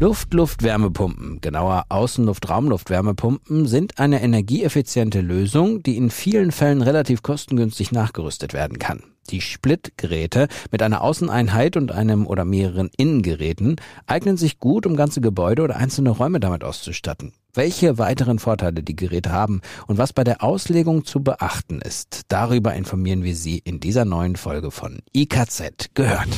Luft-Luft-Wärmepumpen, genauer Außenluft-Raumluft-Wärmepumpen, sind eine energieeffiziente Lösung, die in vielen Fällen relativ kostengünstig nachgerüstet werden kann. Die Split-Geräte mit einer Außeneinheit und einem oder mehreren Innengeräten eignen sich gut, um ganze Gebäude oder einzelne Räume damit auszustatten. Welche weiteren Vorteile die Geräte haben und was bei der Auslegung zu beachten ist, darüber informieren wir Sie in dieser neuen Folge von IKZ gehört.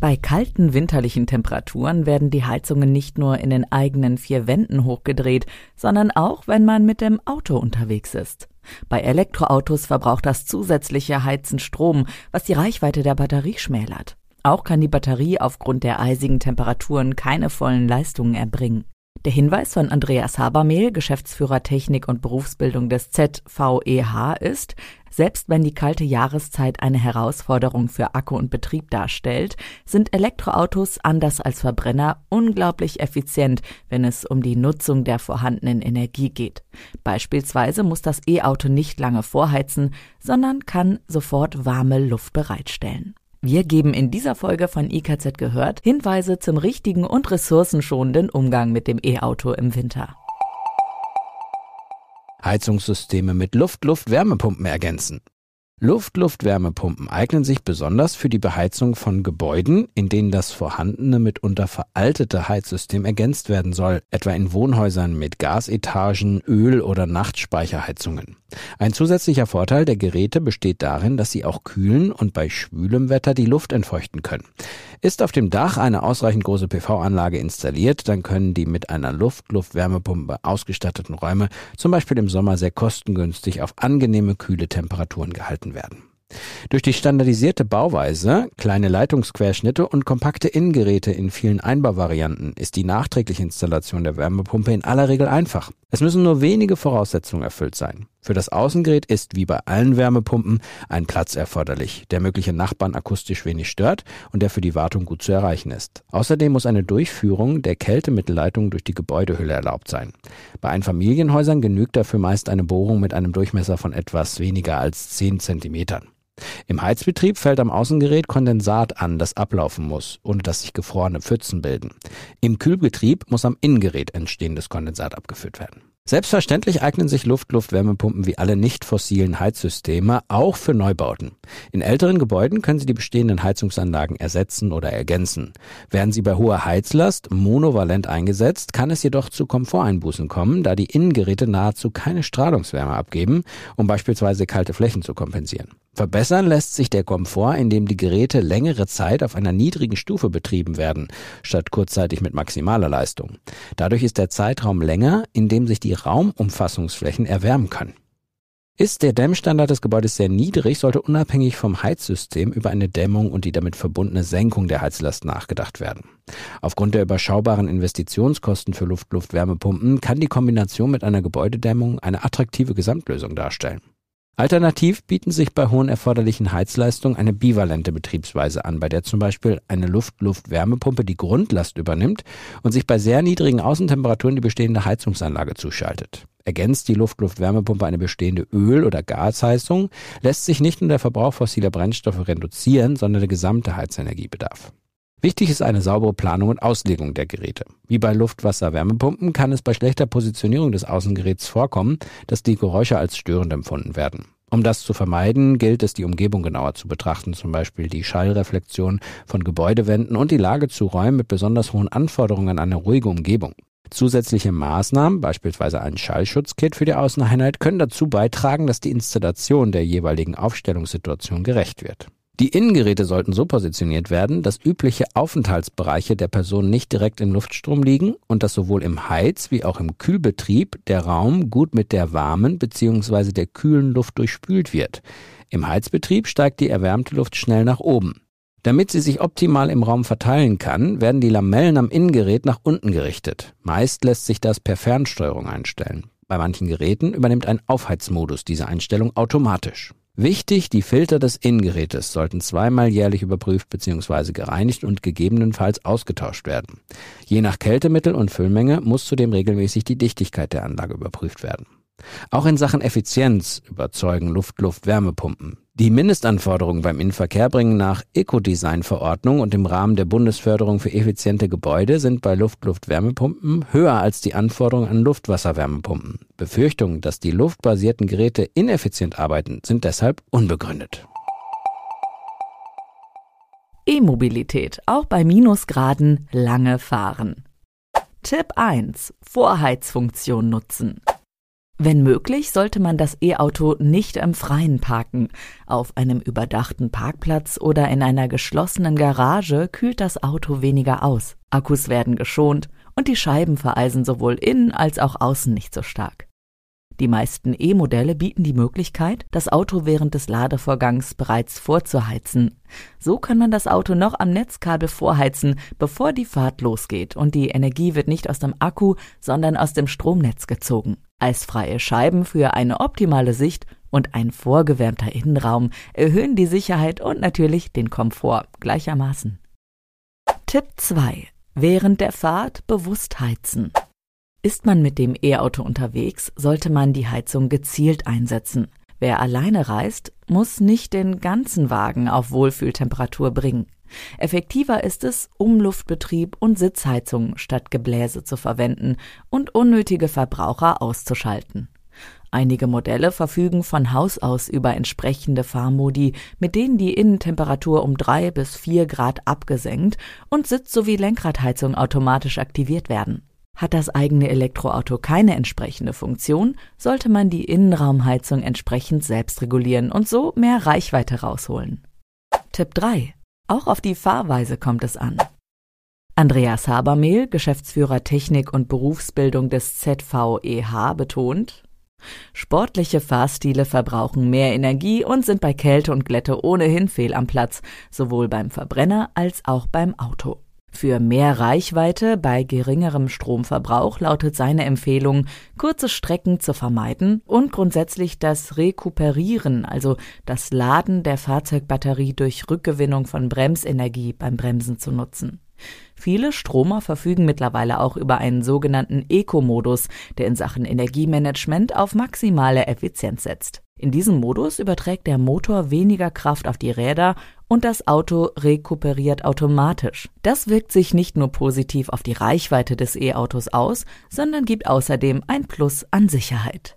Bei kalten winterlichen Temperaturen werden die Heizungen nicht nur in den eigenen vier Wänden hochgedreht, sondern auch, wenn man mit dem Auto unterwegs ist. Bei Elektroautos verbraucht das zusätzliche Heizen Strom, was die Reichweite der Batterie schmälert. Auch kann die Batterie aufgrund der eisigen Temperaturen keine vollen Leistungen erbringen. Der Hinweis von Andreas Habermehl, Geschäftsführer Technik und Berufsbildung des ZVEH ist, selbst wenn die kalte Jahreszeit eine Herausforderung für Akku und Betrieb darstellt, sind Elektroautos anders als Verbrenner unglaublich effizient, wenn es um die Nutzung der vorhandenen Energie geht. Beispielsweise muss das E-Auto nicht lange vorheizen, sondern kann sofort warme Luft bereitstellen. Wir geben in dieser Folge von IKZ gehört Hinweise zum richtigen und ressourcenschonenden Umgang mit dem E-Auto im Winter. Heizungssysteme mit Luft-Luft-Wärmepumpen ergänzen. Luft-Luft-Wärmepumpen eignen sich besonders für die Beheizung von Gebäuden, in denen das vorhandene mitunter veraltete Heizsystem ergänzt werden soll, etwa in Wohnhäusern mit Gasetagen, Öl- oder Nachtspeicherheizungen. Ein zusätzlicher Vorteil der Geräte besteht darin, dass sie auch kühlen und bei schwülem Wetter die Luft entfeuchten können. Ist auf dem Dach eine ausreichend große PV-Anlage installiert, dann können die mit einer Luft-Luft-Wärmepumpe ausgestatteten Räume zum Beispiel im Sommer sehr kostengünstig auf angenehme kühle Temperaturen gehalten werden. Durch die standardisierte Bauweise, kleine Leitungsquerschnitte und kompakte Innengeräte in vielen Einbauvarianten ist die nachträgliche Installation der Wärmepumpe in aller Regel einfach. Es müssen nur wenige Voraussetzungen erfüllt sein. Für das Außengerät ist wie bei allen Wärmepumpen ein Platz erforderlich, der mögliche Nachbarn akustisch wenig stört und der für die Wartung gut zu erreichen ist. Außerdem muss eine Durchführung der Kältemittelleitung durch die Gebäudehülle erlaubt sein. Bei Einfamilienhäusern genügt dafür meist eine Bohrung mit einem Durchmesser von etwas weniger als 10 Zentimetern. Im Heizbetrieb fällt am Außengerät Kondensat an, das ablaufen muss, ohne dass sich gefrorene Pfützen bilden. Im Kühlbetrieb muss am Innengerät entstehendes Kondensat abgeführt werden. Selbstverständlich eignen sich Luft-Luft-Wärmepumpen wie alle nicht fossilen Heizsysteme auch für Neubauten. In älteren Gebäuden können sie die bestehenden Heizungsanlagen ersetzen oder ergänzen. Werden sie bei hoher Heizlast monovalent eingesetzt, kann es jedoch zu Komforteinbußen kommen, da die Innengeräte nahezu keine Strahlungswärme abgeben, um beispielsweise kalte Flächen zu kompensieren. Verbessern lässt sich der Komfort, indem die Geräte längere Zeit auf einer niedrigen Stufe betrieben werden, statt kurzzeitig mit maximaler Leistung. Dadurch ist der Zeitraum länger, in dem sich die Raumumfassungsflächen erwärmen können. Ist der Dämmstandard des Gebäudes sehr niedrig, sollte unabhängig vom Heizsystem über eine Dämmung und die damit verbundene Senkung der Heizlast nachgedacht werden. Aufgrund der überschaubaren Investitionskosten für Luft-Luft-Wärmepumpen kann die Kombination mit einer Gebäudedämmung eine attraktive Gesamtlösung darstellen. Alternativ bieten sich bei hohen erforderlichen Heizleistungen eine bivalente Betriebsweise an, bei der zum Beispiel eine Luft-Luft-Wärmepumpe die Grundlast übernimmt und sich bei sehr niedrigen Außentemperaturen die bestehende Heizungsanlage zuschaltet. Ergänzt die Luft-Luft-Wärmepumpe eine bestehende Öl- oder Gasheizung, lässt sich nicht nur der Verbrauch fossiler Brennstoffe reduzieren, sondern der gesamte Heizenergiebedarf. Wichtig ist eine saubere Planung und Auslegung der Geräte. Wie bei Luft-Wasser-Wärmepumpen kann es bei schlechter Positionierung des Außengeräts vorkommen, dass die Geräusche als störend empfunden werden. Um das zu vermeiden, gilt es, die Umgebung genauer zu betrachten, zum Beispiel die Schallreflexion von Gebäudewänden und die Lage zu Räumen mit besonders hohen Anforderungen an eine ruhige Umgebung. Zusätzliche Maßnahmen, beispielsweise ein Schallschutzkit für die Außeneinheit, können dazu beitragen, dass die Installation der jeweiligen Aufstellungssituation gerecht wird. Die Innengeräte sollten so positioniert werden, dass übliche Aufenthaltsbereiche der Person nicht direkt im Luftstrom liegen und dass sowohl im Heiz- wie auch im Kühlbetrieb der Raum gut mit der warmen bzw. der kühlen Luft durchspült wird. Im Heizbetrieb steigt die erwärmte Luft schnell nach oben. Damit sie sich optimal im Raum verteilen kann, werden die Lamellen am Innengerät nach unten gerichtet. Meist lässt sich das per Fernsteuerung einstellen. Bei manchen Geräten übernimmt ein Aufheizmodus diese Einstellung automatisch. Wichtig, die Filter des Innengerätes sollten zweimal jährlich überprüft bzw. gereinigt und gegebenenfalls ausgetauscht werden. Je nach Kältemittel und Füllmenge muss zudem regelmäßig die Dichtigkeit der Anlage überprüft werden. Auch in Sachen Effizienz überzeugen Luft-Luft-Wärmepumpen. Die Mindestanforderungen beim Innenverkehr bringen nach Ecodesign-Verordnung und im Rahmen der Bundesförderung für effiziente Gebäude sind bei Luft-Luft-Wärmepumpen höher als die Anforderungen an Luftwasser-Wärmepumpen. Befürchtungen, dass die luftbasierten Geräte ineffizient arbeiten, sind deshalb unbegründet. E-Mobilität, auch bei Minusgraden lange fahren. Tipp 1. Vorheizfunktion nutzen. Wenn möglich, sollte man das E-Auto nicht im Freien parken. Auf einem überdachten Parkplatz oder in einer geschlossenen Garage kühlt das Auto weniger aus. Akkus werden geschont und die Scheiben vereisen sowohl innen als auch außen nicht so stark. Die meisten E-Modelle bieten die Möglichkeit, das Auto während des Ladevorgangs bereits vorzuheizen. So kann man das Auto noch am Netzkabel vorheizen, bevor die Fahrt losgeht und die Energie wird nicht aus dem Akku, sondern aus dem Stromnetz gezogen. Eisfreie Scheiben für eine optimale Sicht und ein vorgewärmter Innenraum erhöhen die Sicherheit und natürlich den Komfort gleichermaßen. Tipp 2. Während der Fahrt bewusst heizen. Ist man mit dem E-Auto unterwegs, sollte man die Heizung gezielt einsetzen. Wer alleine reist, muss nicht den ganzen Wagen auf Wohlfühltemperatur bringen. Effektiver ist es, Umluftbetrieb und Sitzheizung statt Gebläse zu verwenden und unnötige Verbraucher auszuschalten. Einige Modelle verfügen von Haus aus über entsprechende Fahrmodi, mit denen die Innentemperatur um drei bis vier Grad abgesenkt und Sitz- sowie Lenkradheizung automatisch aktiviert werden. Hat das eigene Elektroauto keine entsprechende Funktion, sollte man die Innenraumheizung entsprechend selbst regulieren und so mehr Reichweite rausholen. Tipp 3. Auch auf die Fahrweise kommt es an. Andreas Habermehl, Geschäftsführer Technik und Berufsbildung des ZVEH, betont, Sportliche Fahrstile verbrauchen mehr Energie und sind bei Kälte und Glätte ohnehin fehl am Platz, sowohl beim Verbrenner als auch beim Auto. Für mehr Reichweite bei geringerem Stromverbrauch lautet seine Empfehlung, kurze Strecken zu vermeiden und grundsätzlich das Rekuperieren, also das Laden der Fahrzeugbatterie durch Rückgewinnung von Bremsenergie beim Bremsen zu nutzen. Viele Stromer verfügen mittlerweile auch über einen sogenannten Eco-Modus, der in Sachen Energiemanagement auf maximale Effizienz setzt. In diesem Modus überträgt der Motor weniger Kraft auf die Räder und das Auto rekuperiert automatisch. Das wirkt sich nicht nur positiv auf die Reichweite des E-Autos aus, sondern gibt außerdem ein Plus an Sicherheit.